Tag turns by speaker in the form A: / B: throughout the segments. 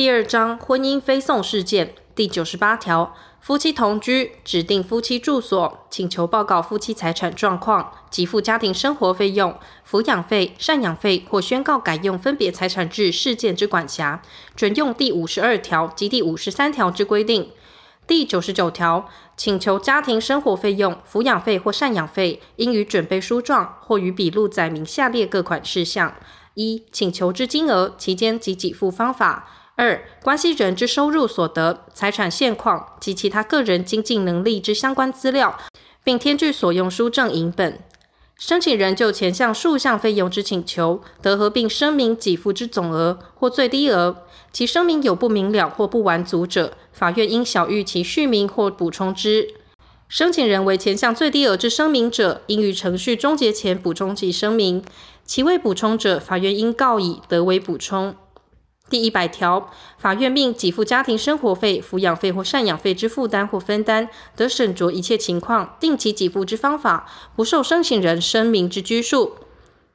A: 第二章婚姻非讼事件第九十八条，夫妻同居，指定夫妻住所，请求报告夫妻财产状况，给付家庭生活费用、抚养费、赡养费或宣告改用分别财产制事件之管辖，准用第五十二条及第五十三条之规定。第九十九条，请求家庭生活费用、抚养费或赡养费，应于准备书状或于笔录载明下列各款事项：一、请求之金额、期间及给付方法。二、关系人之收入所得、财产现况及其他个人经济能力之相关资料，并添具所用书证影本。申请人就前项数项费用之请求，得合并声明给付之总额或最低额。其声明有不明了或不完足者，法院应晓諭其续明或补充之。申请人为前项最低额之声明者，应于程序终结前补充其声明；其未补充者，法院应告以得为补充。第一百条，法院命给付家庭生活费、抚养费或赡养费之负担或分担，得审酌一切情况，定期给付之方法，不受申请人声明之拘束。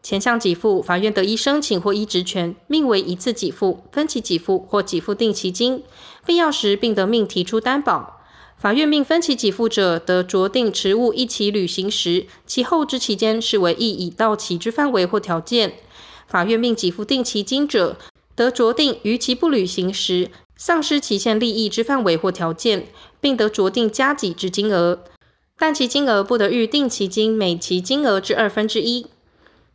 A: 前项给付，法院得依申请或依职权，命为一次给付、分期给付或给付定期金，必要时并得命提出担保。法院命分期给付者，得酌定迟误一期履行时，其后之期间视为亦已到期之范围或条件。法院命给付定期金者，得酌定逾期不履行时，丧失期限利益之范围或条件，并得酌定加给之金额，但其金额不得逾定期金每期金额之二分之一。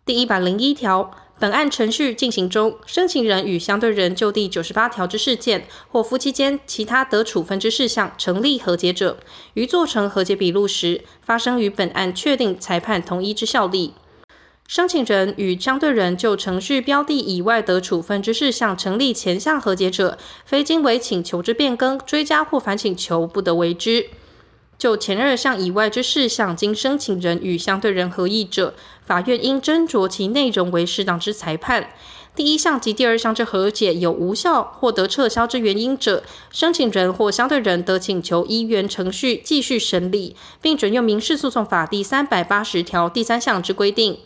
A: 第一百零一条，本案程序进行中，申请人与相对人就第九十八条之事件或夫妻间其他得处分之事项成立和解者，于做成和解笔录时，发生与本案确定裁判同一之效力。申请人与相对人就程序标的以外的处分之事项成立前项和解者，非经为请求之变更、追加或反请求，不得为之。就前二项以外之事项，经申请人与相对人合议者，法院应斟酌其内容为适当之裁判。第一项及第二项之和解有无效或得撤销之原因者，申请人或相对人得请求依原程序继续审理，并准用民事诉讼法第三百八十条第三项之规定。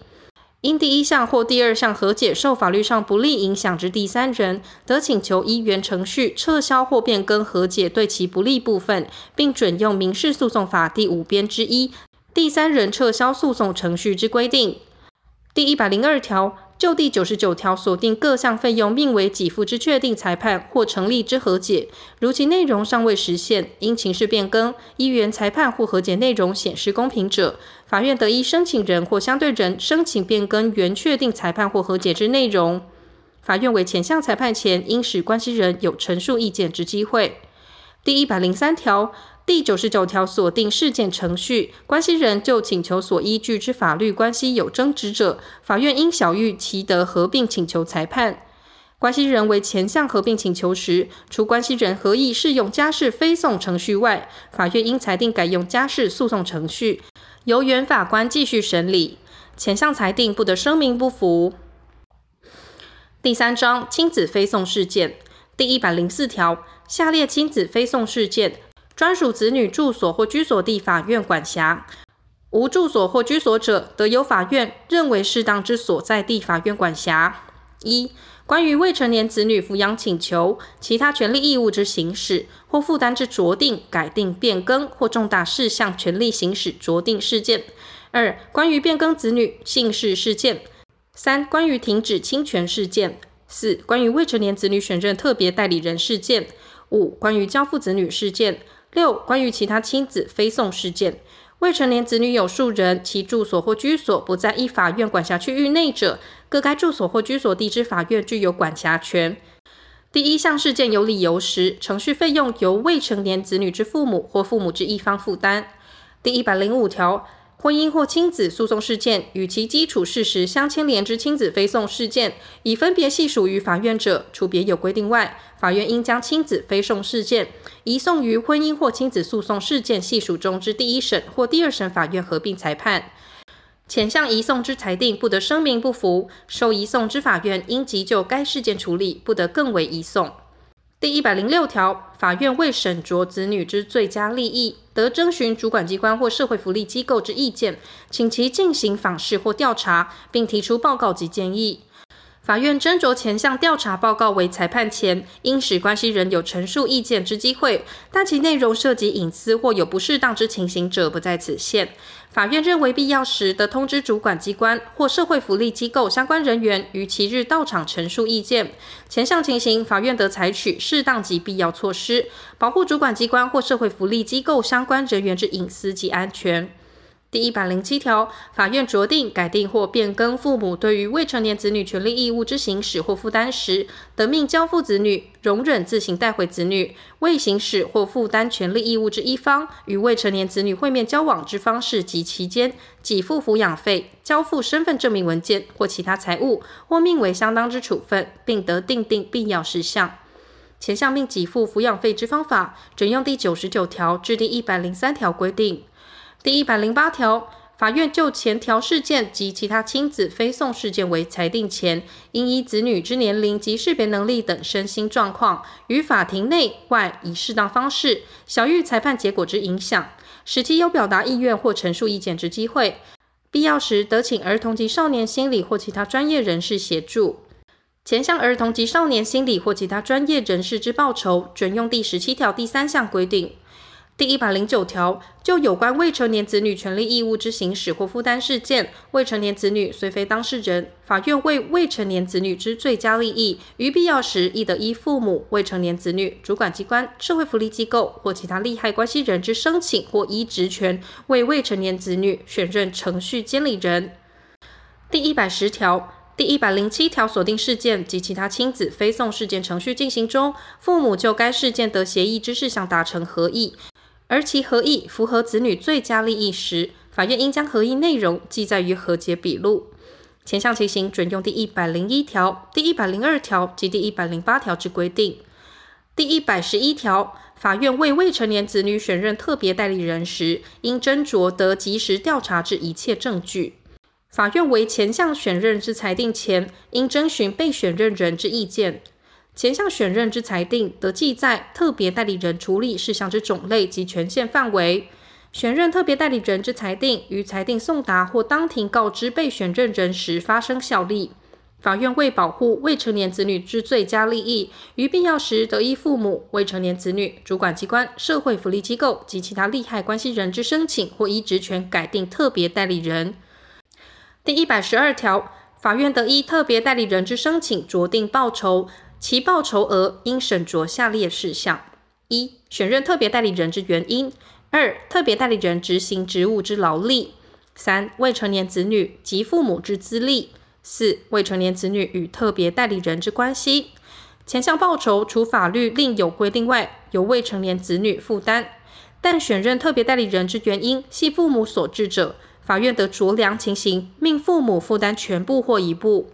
A: 因第一项或第二项和解受法律上不利影响之第三人，得请求依原程序撤销或变更和解对其不利部分，并准用民事诉讼法第五编之一第三人撤销诉讼程序之规定。第一百零二条。就第九十九条锁定各项费用命为给付之确定裁判或成立之和解，如其内容尚未实现，因情势变更，依原裁判或和解内容显示公平者，法院得依申请人或相对人申请变更原确定裁判或和解之内容。法院为前项裁判前，应使关系人有陈述意见之机会。第一百零三条。第九十九条锁定事件程序，关系人就请求所依据之法律关系有争执者，法院应小于其得合并请求裁判。关系人为前项合并请求时，除关系人合意适用家事非讼程序外，法院应裁定改用家事诉讼程序，由原法官继续审理。前项裁定不得声明不服。第三章亲子非讼事件第一百零四条，下列亲子非讼事件。专属子女住所或居所地法院管辖，无住所或居所者，得由法院认为适当之所在地法院管辖。一、关于未成年子女抚养请求、其他权利义务之行使或负担之酌定、改定、变更或重大事项权利行使酌定事件；二、关于变更子女姓氏事件；三、关于停止侵权事件；四、关于未成年子女选任特别代理人事件；五、关于交付子女事件。六、关于其他亲子非讼事件，未成年子女有数人，其住所或居所不在一法院管辖区域内者，各该住所或居所地之法院具有管辖权。第一项事件有理由时，程序费用由未成年子女之父母或父母之一方负担。第一百零五条。婚姻或亲子诉讼事件与其基础事实相牵连之亲子非讼事件，已分别系属于法院者，除别有规定外，法院应将亲子非讼事件移送于婚姻或亲子诉讼事件系属中之第一审或第二审法院合并裁判。前项移送之裁定不得声明不服，受移送之法院应即就该事件处理，不得更为移送。第一百零六条，法院为审酌子女之最佳利益，得征询主管机关或社会福利机构之意见，请其进行访视或调查，并提出报告及建议。法院斟酌前项调查报告为裁判前，应使关系人有陈述意见之机会，但其内容涉及隐私或有不适当之情形者，不在此限。法院认为必要时，得通知主管机关或社会福利机构相关人员于其日到场陈述意见。前项情形，法院得采取适当及必要措施，保护主管机关或社会福利机构相关人员之隐私及安全。第一百零七条，法院酌定、改定或变更父母对于未成年子女权利义务之行使或负担时，得命交付子女容忍自行带回子女未行使或负担权利义务之一方，与未成年子女会面交往之方式及期间，给付抚养费、交付身份证明文件或其他财物，或命为相当之处分，并得订定必要事项。前项命给付抚养费之方法，准用第九十九条至第一百零三条规定。第一百零八条，法院就前条事件及其他亲子非讼事件为裁定前，应依子女之年龄及识别能力等身心状况，于法庭内外以适当方式，小于裁判结果之影响，使其有表达意愿或陈述意见之机会。必要时，得请儿童及少年心理或其他专业人士协助。前项儿童及少年心理或其他专业人士之报酬，准用第十七条第三项规定。第一百零九条，就有关未成年子女权利义务之行使或负担事件，未成年子女虽非当事人，法院为未成年子女之最佳利益，于必要时亦得依父母、未成年子女、主管机关、社会福利机构或其他利害关系人之申请，或依职权为未成年子女选任程序监理人。第一百十条、第一百零七条锁定事件及其他亲子非讼事件程序进行中，父母就该事件得协议之事项达成合意。而其合意符合子女最佳利益时，法院应将合意内容记载于和解笔录。前项情形准用第一百零一条、第一百零二条及第一百零八条之规定。第一百十一条，法院为未成年子女选任特别代理人时，应斟酌得及时调查之一切证据。法院为前项选任之裁定前，应征询被选任人之意见。前项选任之裁定，得记载特别代理人处理事项之种类及权限范围。选任特别代理人之裁定，于裁定送达或当庭告知被选任人时发生效力。法院为保护未成年子女之最佳利益，于必要时得依父母、未成年子女、主管机关、社会福利机构及其他利害关系人之申请，或依职权改定特别代理人。第一百十二条，法院得依特别代理人之申请酌定报酬。其报酬额应审酌下列事项：一、选任特别代理人之原因；二、特别代理人执行职务之劳力；三、未成年子女及父母之资历；四、未成年子女与特别代理人之关系。前项报酬除法律另有规定外，由未成年子女负担；但选任特别代理人之原因系父母所致者，法院得酌量情形，命父母负担全部或一部。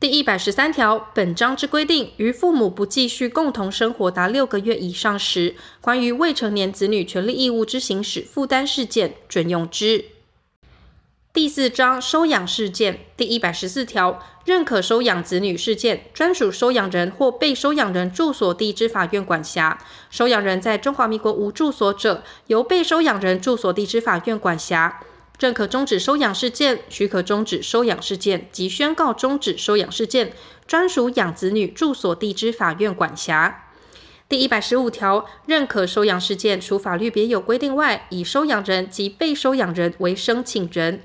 A: 第一百十三条，本章之规定，于父母不继续共同生活达六个月以上时，关于未成年子女权利义务之行使负担事件，准用之。第四章收养事件第一百十四条，认可收养子女事件，专属收养人或被收养人住所地之法院管辖。收养人在中华民国无住所者，由被收养人住所地之法院管辖。认可终止收养事件、许可终止收养事件及宣告终止收养事件，专属养子女住所地之法院管辖。第一百十五条，认可收养事件，除法律别有规定外，以收养人及被收养人为申请人。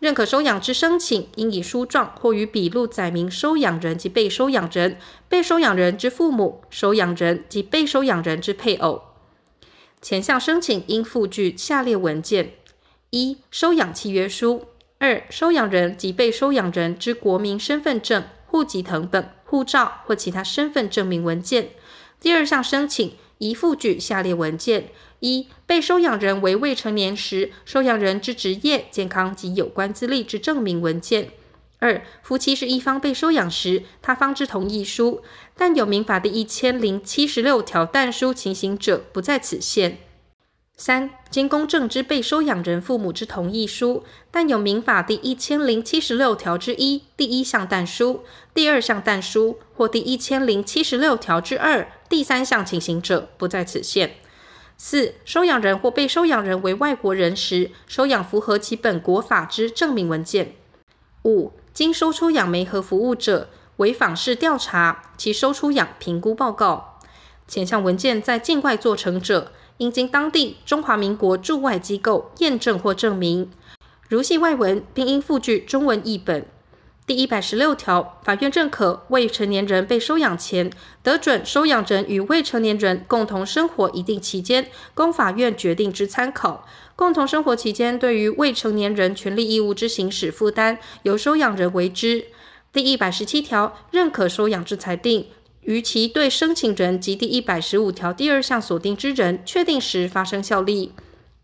A: 认可收养之申请，应以书状或于笔录载明收养人及被收养人、被收养人之父母、收养人及被收养人之配偶。前项申请应附具下列文件。一、收养契约书；二、收养人及被收养人之国民身份证、户籍謄本、护照或其他身份证明文件。第二项申请宜附具下列文件：一、被收养人为未成年时，收养人之职业、健康及有关资历之证明文件；二、夫妻是一方被收养时，他方之同意书，但有民法第一千零七十六条但书情形者，不在此限。三、经公证之被收养人父母之同意书，但有民法第一千零七十六条之一第一项但书、第二项但书或第一千零七十六条之二第三项情形者，不在此限。四、收养人或被收养人为外国人时，收养符合其本国法之证明文件。五、经收出养媒和服务者，为访视调查其收出养评估报告。前项文件在境外做成者，应经当地中华民国驻外机构验证或证明。如系外文，并应附具中文译本。第一百十六条，法院认可未成年人被收养前，得准收养人与未成年人共同生活一定期间，供法院决定之参考。共同生活期间，对于未成年人权利义务之行使负担，由收养人为之。第一百十七条，认可收养之裁定，于其对申请人及第一百十五条第二项所定之人确定时发生效力。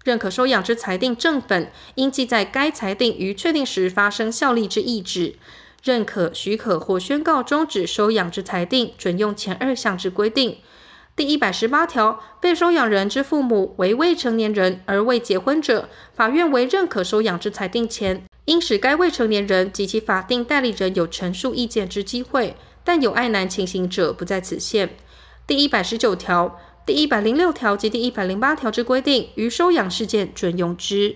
A: 认可收养之裁定正本，应记在该裁定于确定时发生效力之意旨。认可、许可或宣告终止收养之裁定，准用前二项之规定。第一百十八条，被收养人之父母为未成年人而未结婚者，法院为认可收养之裁定前，应使该未成年人及其法定代理人有陈述意见之机会，但有爱男情形者不在此限。第一百十九条。第一百零六条及第一百零八条之规定，于收养事件准用之。